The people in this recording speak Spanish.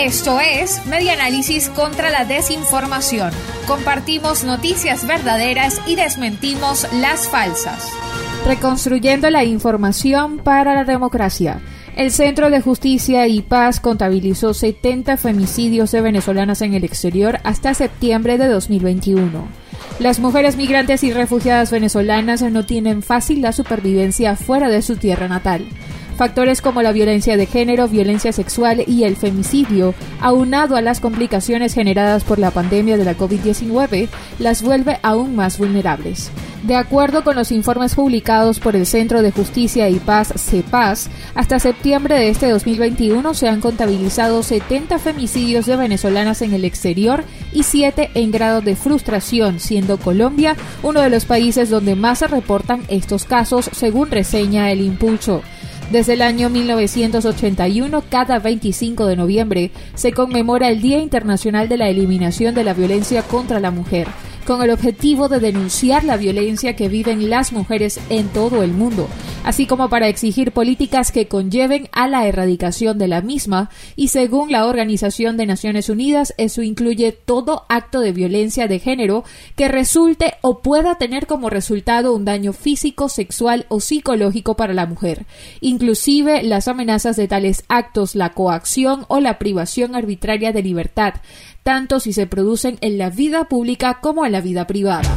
Esto es Media Análisis contra la Desinformación. Compartimos noticias verdaderas y desmentimos las falsas. Reconstruyendo la información para la democracia. El Centro de Justicia y Paz contabilizó 70 femicidios de venezolanas en el exterior hasta septiembre de 2021. Las mujeres migrantes y refugiadas venezolanas no tienen fácil la supervivencia fuera de su tierra natal. Factores como la violencia de género, violencia sexual y el femicidio, aunado a las complicaciones generadas por la pandemia de la COVID-19, las vuelve aún más vulnerables. De acuerdo con los informes publicados por el Centro de Justicia y Paz CEPAS, hasta septiembre de este 2021 se han contabilizado 70 femicidios de venezolanas en el exterior y 7 en grado de frustración, siendo Colombia uno de los países donde más se reportan estos casos, según reseña el impulso. Desde el año 1981, cada 25 de noviembre, se conmemora el Día Internacional de la Eliminación de la Violencia contra la Mujer con el objetivo de denunciar la violencia que viven las mujeres en todo el mundo, así como para exigir políticas que conlleven a la erradicación de la misma, y según la Organización de Naciones Unidas, eso incluye todo acto de violencia de género que resulte o pueda tener como resultado un daño físico, sexual o psicológico para la mujer, inclusive las amenazas de tales actos, la coacción o la privación arbitraria de libertad, tanto si se producen en la vida pública como en la vida privada.